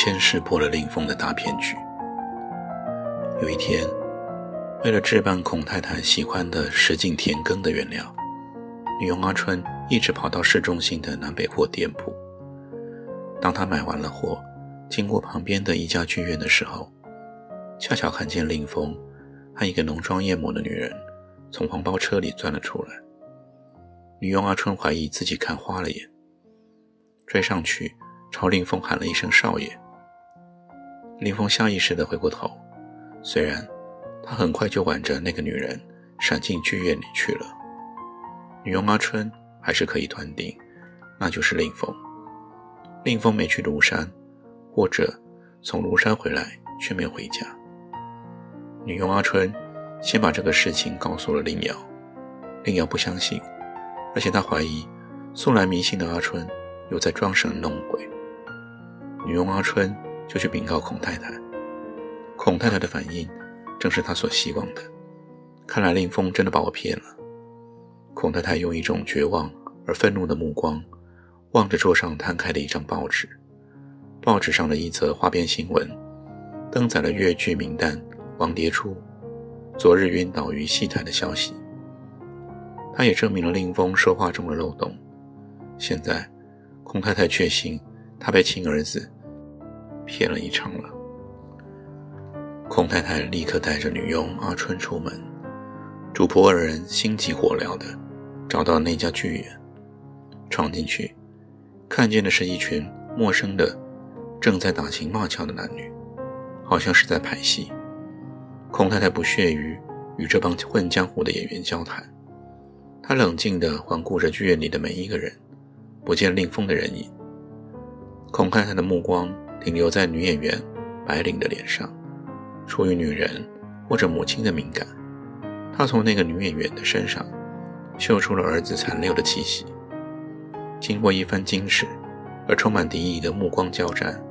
先识破了令凤的大骗局。有一天，为了置办孔太太喜欢的石井田羹的原料，女佣阿春一直跑到市中心的南北货店铺。当她买完了货，经过旁边的一家剧院的时候，恰巧看见令凤和一个浓妆艳抹的女人从黄包车里钻了出来。女佣阿春怀疑自己看花了眼。追上去，朝林峰喊了一声“少爷”。林峰下意识地回过头，虽然他很快就挽着那个女人闪进剧院里去了。女佣阿春还是可以断定，那就是令峰。令峰没去庐山，或者从庐山回来却没有回家。女佣阿春先把这个事情告诉了令瑶，令瑶不相信，而且她怀疑素来迷信的阿春。又在装神弄鬼，女佣阿春就去禀告孔太太。孔太太的反应正是她所希望的。看来令峰真的把我骗了。孔太太用一种绝望而愤怒的目光望着桌上摊开的一张报纸，报纸上的一则花边新闻登载了越剧名旦王蝶初昨日晕倒于戏台的消息。他也证明了令峰说话中的漏洞。现在。孔太太确信，她被亲儿子骗了一场了。孔太太立刻带着女佣阿春出门，主仆二人心急火燎的找到那家剧院，闯进去，看见的是一群陌生的、正在打情骂俏的男女，好像是在排戏。孔太太不屑于与这帮混江湖的演员交谈，她冷静地环顾着剧院里的每一个人。不见令风的人影，孔太太的目光停留在女演员白领的脸上，出于女人或者母亲的敏感，她从那个女演员的身上嗅出了儿子残留的气息。经过一番惊世而充满敌意的目光交战，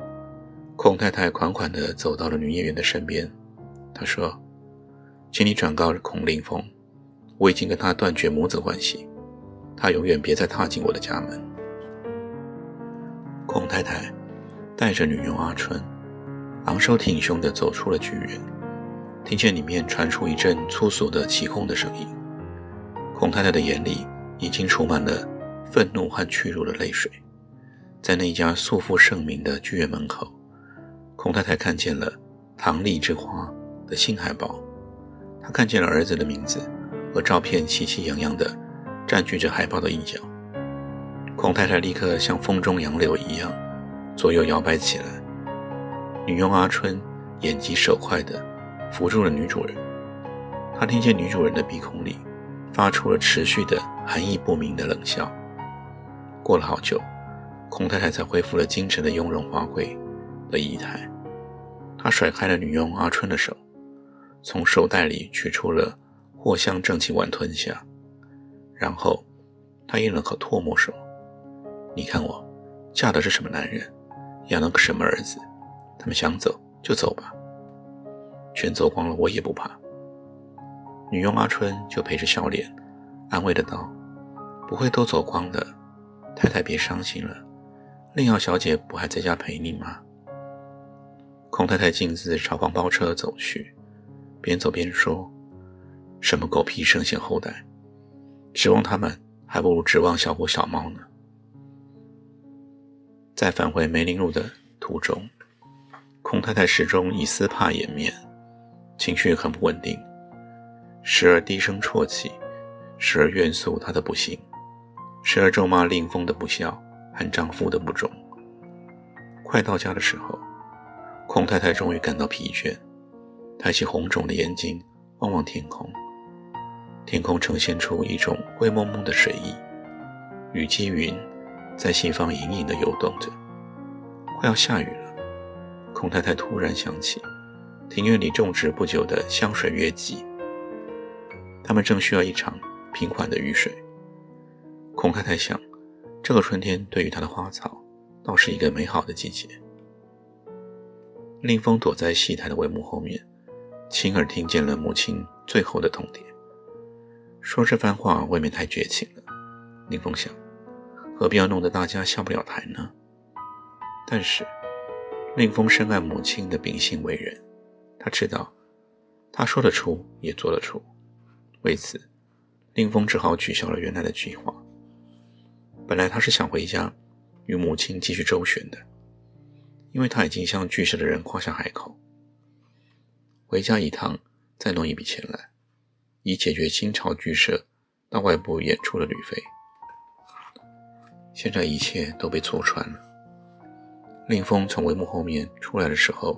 孔太太款款地走到了女演员的身边，她说：“请你转告孔令风，我已经跟他断绝母子关系，他永远别再踏进我的家门。”孔太太带着女佣阿春，昂首挺胸地走出了剧院，听见里面传出一阵粗俗的起哄的声音。孔太太的眼里已经充满了愤怒和屈辱的泪水。在那家素负盛名的剧院门口，孔太太看见了“唐丽之花”的新海报，她看见了儿子的名字和照片，喜气洋洋地占据着海报的一角。孔太太立刻像风中杨柳一样，左右摇摆起来。女佣阿春眼疾手快地扶住了女主人。她听见女主人的鼻孔里发出了持续的含义不明的冷笑。过了好久，孔太太才恢复了精神的雍容华贵的仪态。她甩开了女佣阿春的手，从手袋里取出了藿香正气丸吞下，然后她咽了口唾沫说。你看我，嫁的是什么男人，养了个什么儿子？他们想走就走吧，全走光了我也不怕。女佣阿春就陪着笑脸，安慰的道：“不会都走光的，太太别伤心了。令瑶小姐不还在家陪你吗？”孔太太径自朝黄包车走去，边走边说：“什么狗屁圣贤后代，指望他们还不如指望小虎小猫呢。”在返回梅林路的途中，孔太太始终以丝帕掩面，情绪很不稳定，时而低声啜泣，时而怨诉她的不幸，时而咒骂令风的不孝和丈夫的不忠。快到家的时候，孔太太终于感到疲倦，抬起红肿的眼睛望望天空，天空呈现出一种灰蒙蒙的水意，雨积云。在西方隐隐地游动着，快要下雨了。孔太太突然想起庭院里种植不久的香水月季，他们正需要一场平缓的雨水。孔太太想，这个春天对于她的花草，倒是一个美好的季节。令风躲在戏台的帷幕后面，亲耳听见了母亲最后的通牒。说这番话未免太绝情了。令风想，何必要弄得大家下不了台呢？但是，令风深爱母亲的秉性为人，他知道，他说得出也做得出。为此，令风只好取消了原来的计划。本来他是想回家与母亲继续周旋的。因为他已经向剧社的人夸下海口，回家一趟再弄一笔钱来，以解决清朝剧社到外部演出的旅费。现在一切都被戳穿了。令风从帷幕后面出来的时候，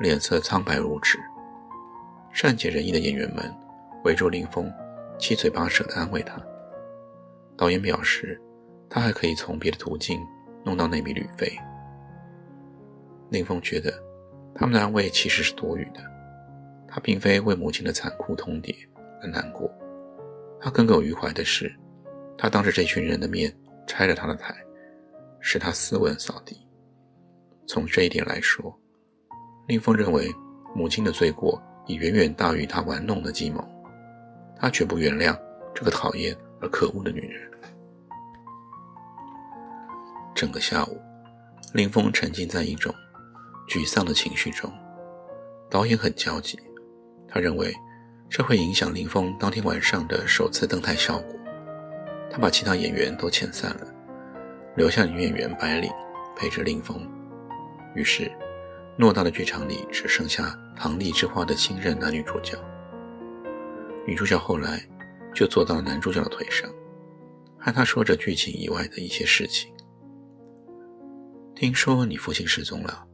脸色苍白如纸。善解人意的演员们围住令风，七嘴八舌地安慰他。导演表示，他还可以从别的途径弄到那笔旅费。令风觉得，他们的安慰其实是多余的。他并非为母亲的残酷通牒而难过，他耿耿于怀的是，他当着这群人的面拆了他的台，使他斯文扫地。从这一点来说，令峰认为母亲的罪过已远远大于他玩弄的计谋。他绝不原谅这个讨厌而可恶的女人。整个下午，林峰沉浸在一种。沮丧的情绪中，导演很焦急。他认为这会影响林峰当天晚上的首次登台效果。他把其他演员都遣散了，留下女演员白领陪着林峰。于是，偌大的剧场里只剩下唐丽之花的新任男女主角。女主角后来就坐到了男主角的腿上，和他说着剧情以外的一些事情。听说你父亲失踪了。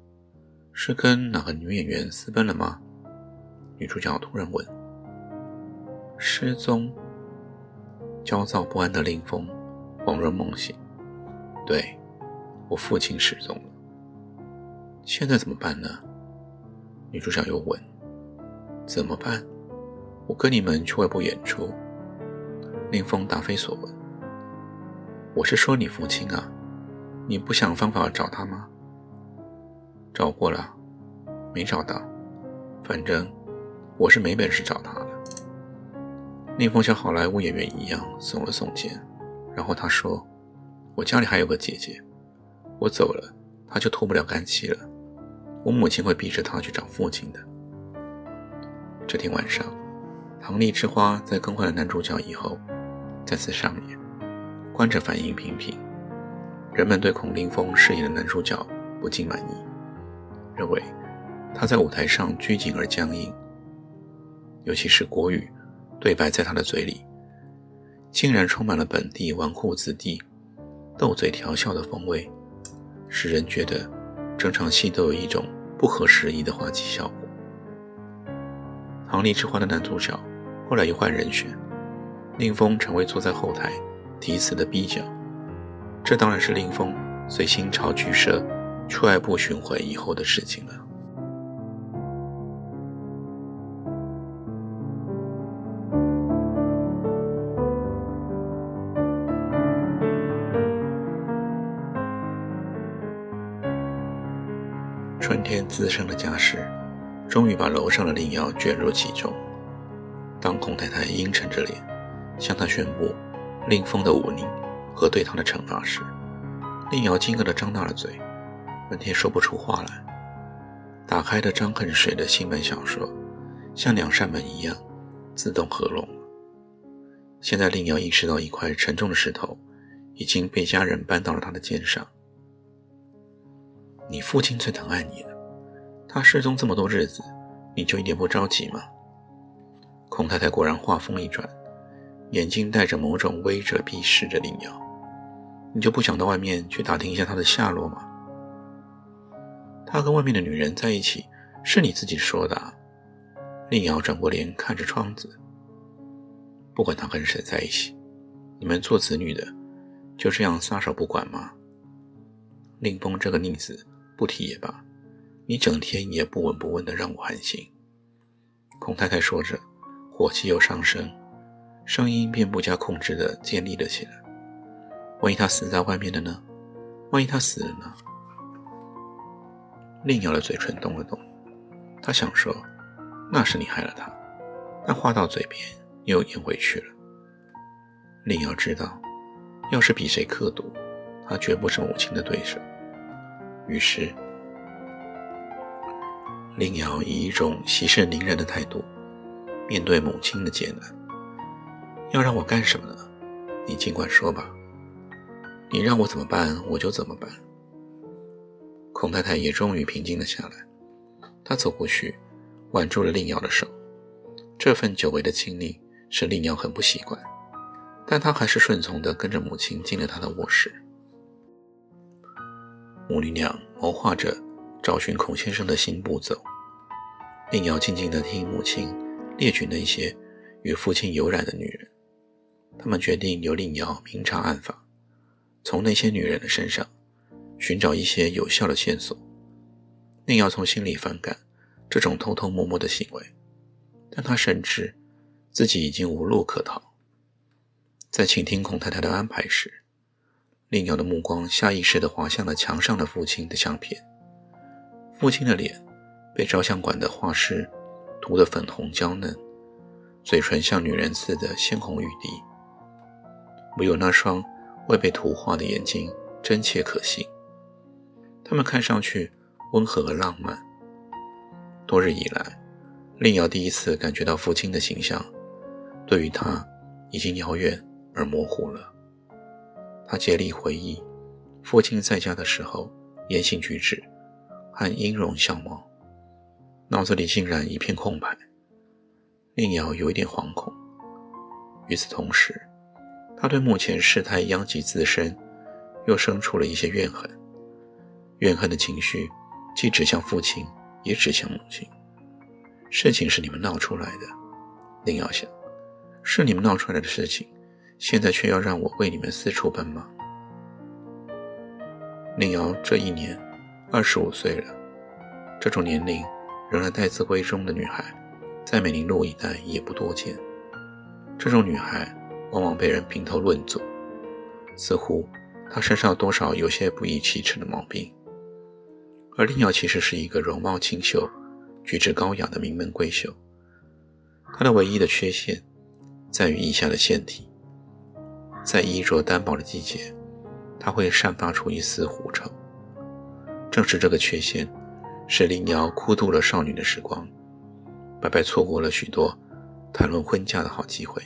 是跟哪个女演员私奔了吗？女主角突然问。失踪。焦躁不安的林峰恍若梦醒。对，我父亲失踪了。现在怎么办呢？女主角又问。怎么办？我跟你们去外部演出。林峰答非所问。我是说你父亲啊，你不想方法找他吗？找过了，没找到。反正我是没本事找他的。宁风像好莱坞演员一样耸了耸肩，然后他说：“我家里还有个姐姐，我走了，她就脱不了干系了。我母亲会逼着她去找父亲的。”这天晚上，唐丽之花在更换了男主角以后，再次上演，观者反应平平，人们对孔令峰饰演的男主角不尽满意。认为他在舞台上拘谨而僵硬，尤其是国语对白，在他的嘴里竟然充满了本地纨绔子弟斗嘴调笑的风味，使人觉得整场戏都有一种不合时宜的滑稽效果。《唐丽之花》的男主角后来又换人选，令风成为坐在后台题词的 B 角，这当然是令风随新潮剧社。出外部巡回以后的事情了。滋生的家事，终于把楼上的令瑶卷入其中。当孔太太阴沉着脸向他宣布令风的忤逆和对他的惩罚时，令瑶惊愕地张大了嘴。半天说不出话来，打开的张恨水的新本小说，像两扇门一样自动合拢。现在令瑶意识到一块沉重的石头已经被家人搬到了他的肩上。你父亲最疼爱你了，他失踪这么多日子，你就一点不着急吗？孔太太果然话锋一转，眼睛带着某种威者逼视着令瑶：“你就不想到外面去打听一下他的下落吗？”他跟外面的女人在一起，是你自己说的。令瑶转过脸看着窗子。不管他跟谁在一起，你们做子女的就这样撒手不管吗？令风这个逆子不提也罢，你整天也不闻不问的让我寒心。孔太太说着，火气又上升，声音便不加控制的尖利了起来。万一他死在外面了呢？万一他死了呢？令瑶的嘴唇动了动，他想说：“那是你害了他。”但话到嘴边又咽回去了。令瑶知道，要是比谁刻毒，他绝不是母亲的对手。于是，令瑶以一种息事宁人的态度面对母亲的劫难：“要让我干什么呢？你尽管说吧。你让我怎么办，我就怎么办。”孔太太也终于平静了下来，她走过去，挽住了令瑶的手。这份久违的亲昵使令瑶很不习惯，但她还是顺从地跟着母亲进了她的卧室。母女俩谋划着找寻孔先生的新步骤。令瑶静静地听母亲列举那些与父亲有染的女人，他们决定由令瑶明察暗访，从那些女人的身上。寻找一些有效的线索，宁瑶从心里反感这种偷偷摸摸的行为，但他深知自己已经无路可逃。在倾听孔太太的安排时，令瑶的目光下意识地滑向了墙上的父亲的相片。父亲的脸被照相馆的画师涂得粉红娇嫩，嘴唇像女人似的鲜红欲滴，唯有那双未被涂画的眼睛真切可信。他们看上去温和而浪漫。多日以来，令瑶第一次感觉到父亲的形象对于他已经遥远而模糊了。他竭力回忆父亲在家的时候言行举止和音容相貌，脑子里竟然一片空白。令瑶有一点惶恐。与此同时，他对目前事态殃及自身又生出了一些怨恨。怨恨的情绪，既指向父亲，也指向母亲。事情是你们闹出来的，林瑶想，是你们闹出来的事情，现在却要让我为你们四处奔忙。令瑶这一年二十五岁了，这种年龄仍然待字闺中的女孩，在美林路一带也不多见。这种女孩往往被人评头论足，似乎她身上多少有些不易启齿的毛病。而林瑶其实是一个容貌清秀、举止高雅的名门闺秀。她的唯一的缺陷在于腋下的腺体，在衣着单薄的季节，她会散发出一丝狐臭。正是这个缺陷，使林瑶枯度了少女的时光，白白错过了许多谈论婚嫁的好机会。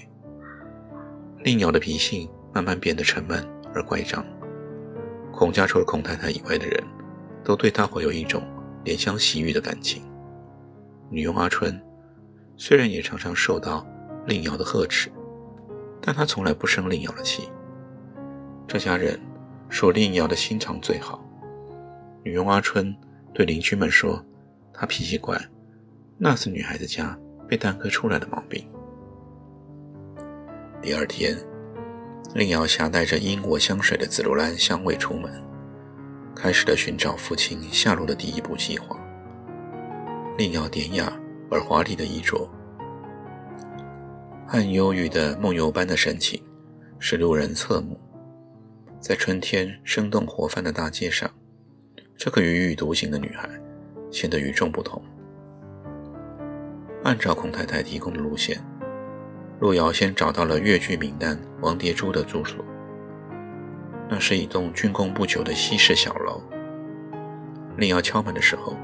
林瑶的脾性慢慢变得沉闷而乖张。孔家除了孔太太以外的人。都对她怀有一种怜香惜玉的感情。女佣阿春虽然也常常受到令瑶的呵斥，但她从来不生令瑶的气。这家人说令瑶的心肠最好。女佣阿春对邻居们说：“她脾气怪，那是女孩子家被耽搁出来的毛病。”第二天，令瑶携带着英国香水的紫罗兰香味出门。开始了寻找父亲下落的第一步计划。令瑶典雅而华丽的衣着，和忧郁的梦游般的神情，使路人侧目。在春天生动活泛的大街上，这个踽踽独行的女孩显得与众不同。按照孔太太提供的路线，路遥先找到了越剧名旦王蝶珠的住所。那是一栋竣工不久的西式小楼。令瑶敲门的时候，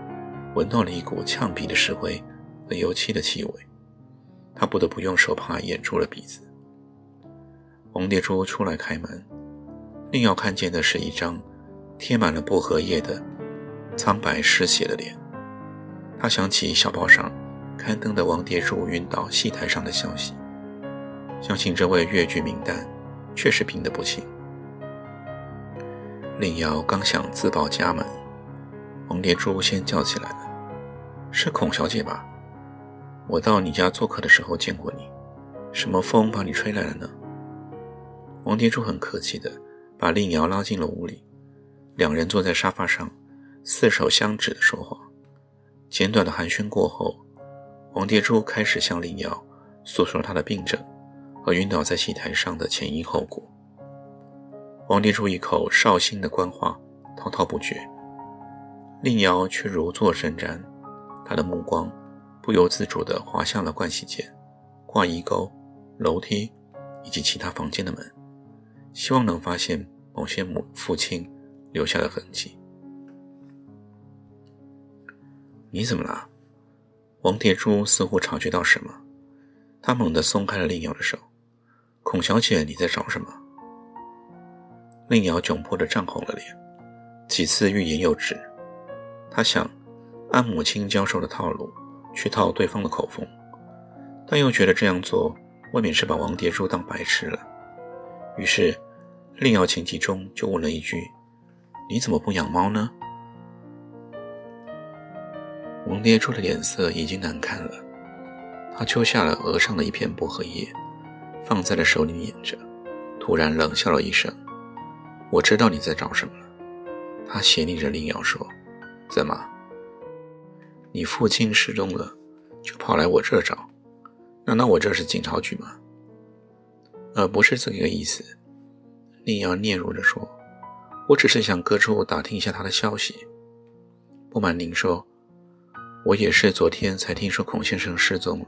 闻到了一股呛鼻的石灰和油漆的气味，她不得不用手帕掩住了鼻子。王蝶珠出来开门，令瑶看见的是一张贴满了薄荷叶的苍白失血的脸。他想起小报上刊登的王蝶珠晕倒戏台上的消息，相信这位越剧名旦确实病得不轻。令瑶刚想自报家门，王蝶珠先叫起来了：“是孔小姐吧？我到你家做客的时候见过你，什么风把你吹来了呢？”王蝶珠很客气地把令瑶拉进了屋里，两人坐在沙发上，四手相指的说话。简短的寒暄过后，王蝶珠开始向令瑶诉说她的病症和晕倒在戏台上的前因后果。王蝶珠一口绍兴的官话滔滔不绝，令瑶却如坐针毡，她的目光不由自主地滑向了盥洗间、挂衣钩、楼梯以及其他房间的门，希望能发现。某些母父亲留下的痕迹。你怎么了？王蝶珠似乎察觉到什么，她猛地松开了令瑶的手。孔小姐，你在找什么？令瑶窘迫的涨红了脸，几次欲言又止。她想按母亲教授的套路去套对方的口风，但又觉得这样做未免是把王蝶珠当白痴了。于是。令瑶情急中就问了一句：“你怎么不养猫呢？”王蝶珠的脸色已经难看了，她揪下了额上的一片薄荷叶，放在了手里捻着，突然冷笑了一声：“我知道你在找什么了。”他斜睨着令瑶说：“怎么？你父亲失踪了，就跑来我这找？难道我这是警察局吗？”“呃，不是这个意思。”令瑶嗫嚅着说：“我只是想各处打听一下他的消息。不瞒您说，我也是昨天才听说孔先生失踪了。”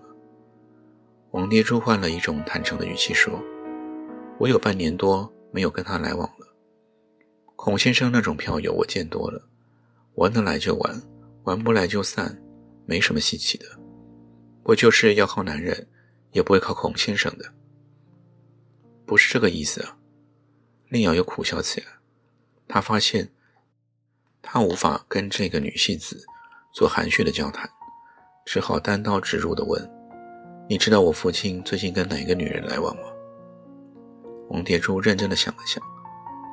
王爹珠换了一种坦诚的语气说：“我有半年多没有跟他来往了。孔先生那种票友我见多了，玩得来就玩，玩不来就散，没什么稀奇的。我就是要靠男人，也不会靠孔先生的。不是这个意思啊。”令瑶又苦笑起来，他发现他无法跟这个女戏子做含蓄的交谈，只好单刀直入地问：“你知道我父亲最近跟哪个女人来往吗？”王蝶珠认真地想了想，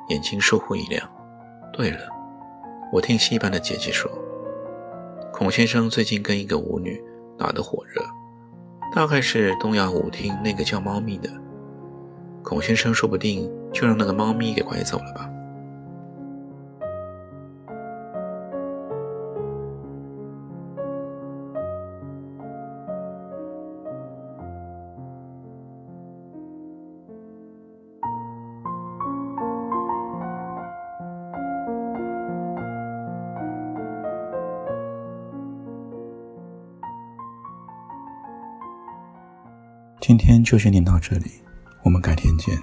眼睛疏忽一亮：“对了，我听戏班的姐姐说，孔先生最近跟一个舞女打得火热，大概是东亚舞厅那个叫猫咪的。孔先生说不定……”就让那个猫咪给拐走了吧。今天就先念到这里，我们改天见。